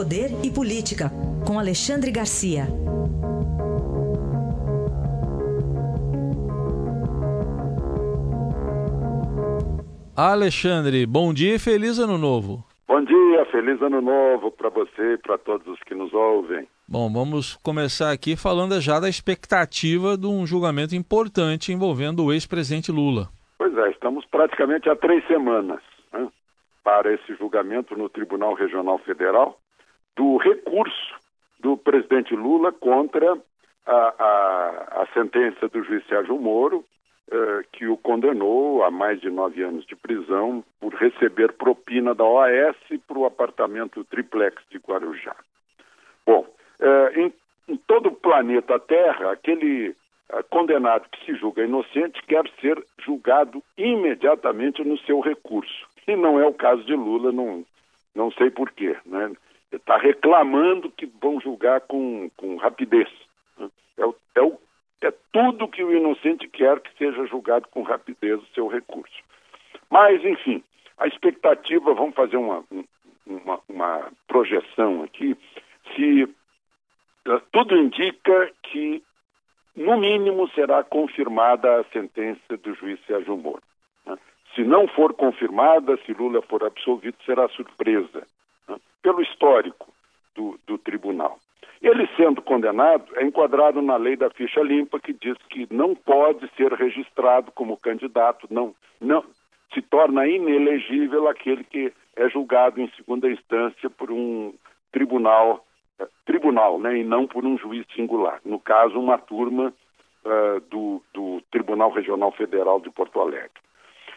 Poder e Política, com Alexandre Garcia. Alexandre, bom dia e feliz ano novo. Bom dia, feliz ano novo para você e para todos os que nos ouvem. Bom, vamos começar aqui falando já da expectativa de um julgamento importante envolvendo o ex-presidente Lula. Pois é, estamos praticamente há três semanas né, para esse julgamento no Tribunal Regional Federal do recurso do presidente Lula contra a, a, a sentença do juiz Sérgio Moro, eh, que o condenou a mais de nove anos de prisão por receber propina da OAS para o apartamento triplex de Guarujá. Bom, eh, em, em, todo o planeta Terra, aquele eh, condenado que se julga inocente quer ser julgado imediatamente no seu recurso. E não é o caso de Lula, não, não sei porquê. Né? Está reclamando que vão julgar com, com rapidez. Né? É, o, é, o, é tudo que o inocente quer que seja julgado com rapidez o seu recurso. Mas, enfim, a expectativa, vamos fazer uma, uma, uma projeção aqui, se uh, tudo indica que, no mínimo, será confirmada a sentença do juiz Sérgio Moro. Né? Se não for confirmada, se Lula for absolvido, será surpresa pelo histórico do, do tribunal. Ele sendo condenado, é enquadrado na lei da ficha limpa, que diz que não pode ser registrado como candidato, não, não se torna inelegível aquele que é julgado em segunda instância por um tribunal, eh, tribunal, né, e não por um juiz singular. No caso, uma turma uh, do, do Tribunal Regional Federal de Porto Alegre.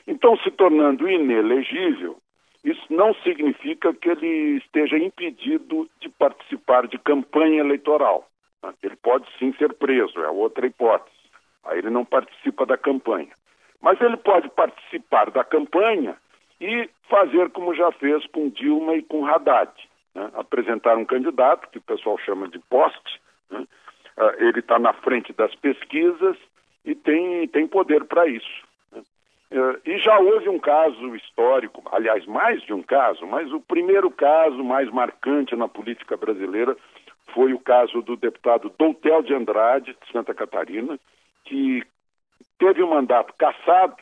Então, se tornando inelegível, isso não significa que ele esteja impedido de participar de campanha eleitoral. Né? Ele pode sim ser preso, é outra hipótese. Aí ele não participa da campanha. Mas ele pode participar da campanha e fazer como já fez com Dilma e com Haddad. Né? Apresentar um candidato, que o pessoal chama de poste, né? Ah, ele está na frente das pesquisas e tem, tem poder para isso. Uh, e já houve um caso histórico, aliás, mais de um caso, mas o primeiro caso mais marcante na política brasileira foi o caso do deputado Doutel de Andrade, de Santa Catarina, que teve o um mandato cassado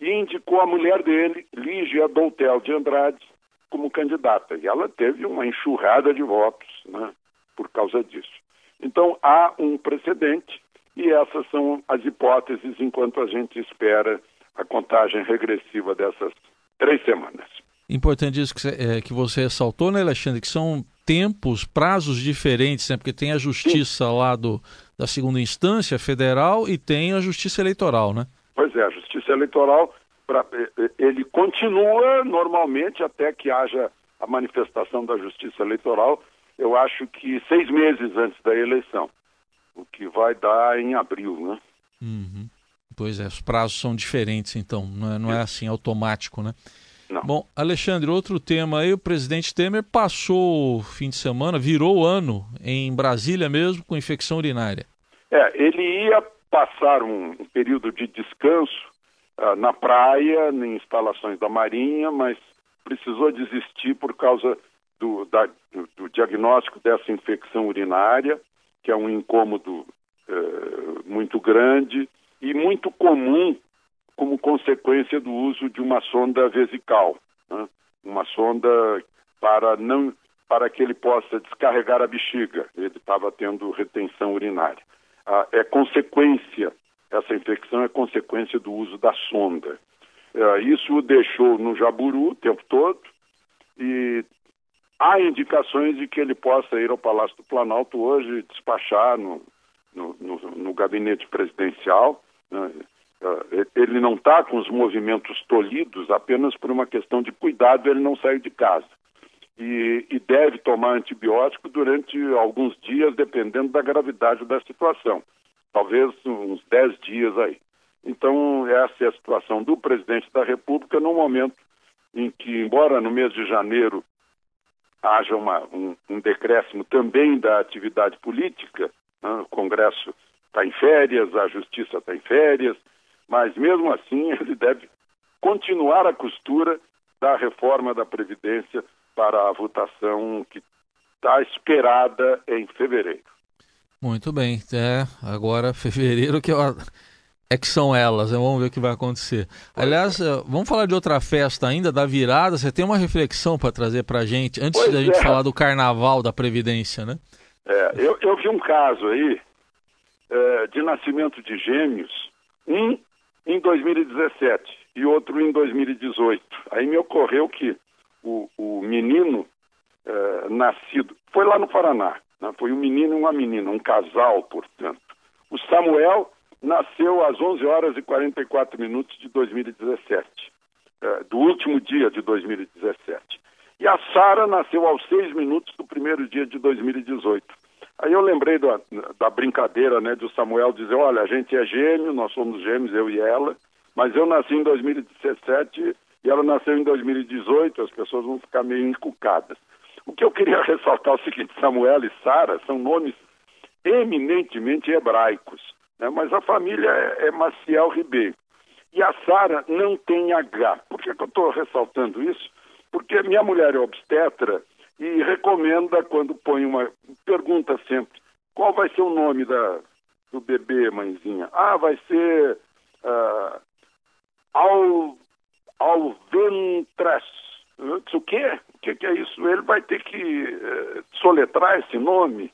e indicou a mulher dele, Lígia Doutel de Andrade, como candidata. E ela teve uma enxurrada de votos né, por causa disso. Então, há um precedente e essas são as hipóteses enquanto a gente espera a contagem regressiva dessas três semanas. Importante isso que você, é, que você ressaltou, né, Alexandre, que são tempos, prazos diferentes, né, porque tem a justiça Sim. lá do, da segunda instância federal e tem a justiça eleitoral, né? Pois é, a justiça eleitoral, pra, ele continua normalmente até que haja a manifestação da justiça eleitoral, eu acho que seis meses antes da eleição, o que vai dar em abril, né? Uhum. Pois é, os prazos são diferentes, então, não é, não é assim automático, né? Não. Bom, Alexandre, outro tema aí, o presidente Temer passou o fim de semana, virou o ano em Brasília mesmo com infecção urinária. É, ele ia passar um, um período de descanso uh, na praia, em instalações da Marinha, mas precisou desistir por causa do, da, do, do diagnóstico dessa infecção urinária, que é um incômodo uh, muito grande e muito comum como consequência do uso de uma sonda vesical, né? uma sonda para não para que ele possa descarregar a bexiga. Ele estava tendo retenção urinária. Ah, é consequência essa infecção é consequência do uso da sonda. Ah, isso o deixou no jaburu o tempo todo e há indicações de que ele possa ir ao Palácio do Planalto hoje despachar no, no, no, no gabinete presidencial ele não está com os movimentos tolhidos apenas por uma questão de cuidado, ele não saiu de casa. E, e, deve tomar antibiótico durante alguns dias, dependendo da gravidade da situação. Talvez uns 10 dias aí. Então, essa é a situação do presidente da República no momento em que, embora no mês de janeiro haja uma, um, um decréscimo também da atividade política, né? o Congresso está em férias, a justiça está em férias, mas mesmo assim ele deve continuar a costura da reforma da Previdência para a votação que está esperada em fevereiro. Muito bem. É, agora fevereiro que eu é que são elas, né? vamos ver o que vai acontecer. Aliás, eh, vamos falar de outra festa ainda, da virada. Você tem uma reflexão para trazer para a gente, antes pois da gente é. falar do carnaval da Previdência, né? É, eu, eu vi um caso aí é, de nascimento de gêmeos, um em 2017 e outro em 2018. Aí me ocorreu que o, o menino é, nascido, foi lá no Paraná, né? foi um menino e uma menina, um casal, portanto. O Samuel nasceu às 11 horas e 44 minutos de 2017, é, do último dia de 2017. E a Sara nasceu aos 6 minutos do primeiro dia de 2018. Aí eu lembrei da, da brincadeira, né, do Samuel dizer, olha, a gente é gêmeo, nós somos gêmeos, eu e ela, mas eu nasci em 2017 e ela nasceu em 2018, as pessoas vão ficar meio encucadas. O que eu queria ressaltar é o seguinte, Samuel e Sara são nomes eminentemente hebraicos. Né? Mas a família é, é Maciel Ribeiro. E a Sara não tem H. Por que, que eu estou ressaltando isso? Porque minha mulher é obstetra e recomenda quando põe uma. pergunta sempre: qual vai ser o nome da, do bebê, mãezinha? Ah, vai ser. Uh, Al, Alventres. Eu disse, o quê? O que, que, é isso? Ele vai ter que uh, soletrar esse nome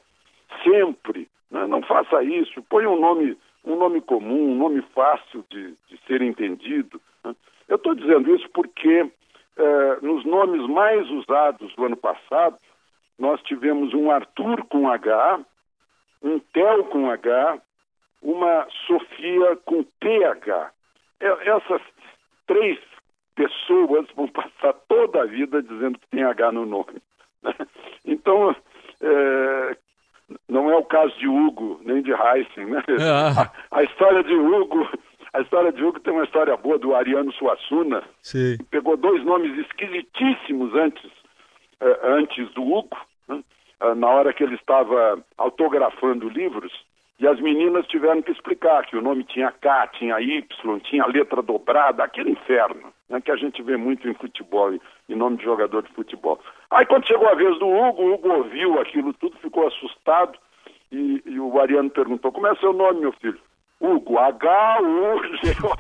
sempre. Né? Não faça isso. Põe um nome, um nome comum, um nome fácil de, de ser entendido. Né? Eu estou dizendo isso porque eh, nos nomes mais usados do ano passado, nós tivemos um Arthur com H, um Theo com H, uma Sofia com TH. Essas três pessoas vão passar toda a vida dizendo que tem H no nome. Então, é, não é o caso de Hugo, nem de Heisen, né? Ah. A, a, história de Hugo, a história de Hugo tem uma história boa do Ariano Suassuna, Sim. que pegou dois nomes esquisitíssimos antes, uh, antes do Hugo, né? uh, na hora que ele estava autografando livros, e as meninas tiveram que explicar que o nome tinha K, tinha Y, tinha letra dobrada, aquele inferno né, que a gente vê muito em futebol, em nome de jogador de futebol. Aí quando chegou a vez do Hugo, o Hugo ouviu aquilo tudo, ficou assustado e, e o Ariano perguntou, como é seu nome, meu filho? Hugo, H-U-G-O.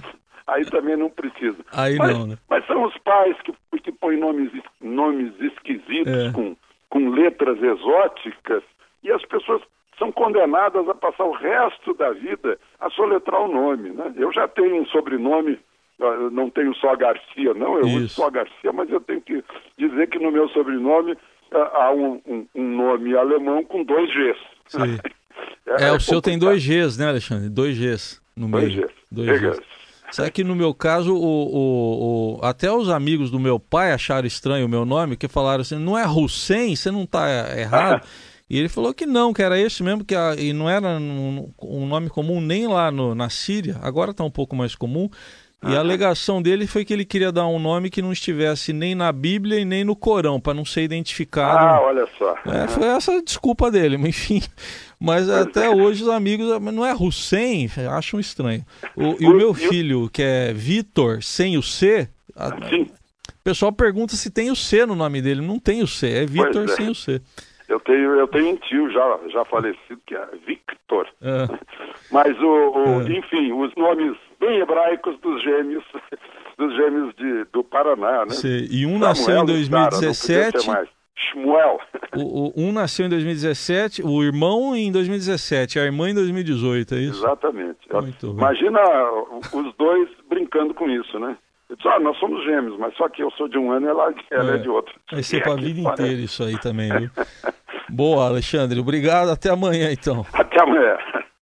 Aí também não precisa. Aí mas, não, né? Mas são os pais que, que põem nomes, nomes esquisitos, é. com, com letras exóticas, e as pessoas são condenadas a passar o resto da vida a soletrar o nome. Né? Eu já tenho um sobrenome eu não tenho só Garcia, não, eu uso só Garcia, mas eu tenho que dizer que no meu sobrenome ah, há um, um, um nome alemão com dois Gs. é, é, o é seu tem dois Gs, né, Alexandre? Dois Gs no meio. Dois Gs. Dois Gs. Sabe que no meu caso, o, o, o, até os amigos do meu pai acharam estranho o meu nome, que falaram assim, não é Hussein, você não está errado. E ele falou que não, que era esse mesmo, que a, e não era um, um, nome comum nem lá no, na Síria, agora está um pouco mais comum. E a alegação dele foi que ele queria dar um nome que não estivesse nem na Bíblia e nem no Corão, para não ser identificado. Ah, olha só. É, foi essa a desculpa dele, mas enfim. Mas até é. hoje os amigos, não é Hussein, acham estranho. O, e o meu filho, que é Vitor, sem o C, a, Sim. o pessoal pergunta se tem o C no nome dele. Não tem o C, é Vitor é. sem o C. Eu tenho, eu tenho um tio já, já falecido, que é Victor. É. Mas, o, o é. enfim, os nomes bem hebraicos dos gêmeos, dos gêmeos de, do Paraná, né? Sim. E um Samuel nasceu em 2017. Cara, Shmuel. O, o, um nasceu em 2017, o irmão em 2017, a irmã em 2018, é isso? Exatamente. Imagina os dois brincando com isso, né? Eu disse, ah, nós somos gêmeos, mas só que eu sou de um ano e ela, ela é. é de outro. Vai ser para a vida inteira isso aí também, viu? Boa, Alexandre. Obrigado. Até amanhã, então. Até amanhã.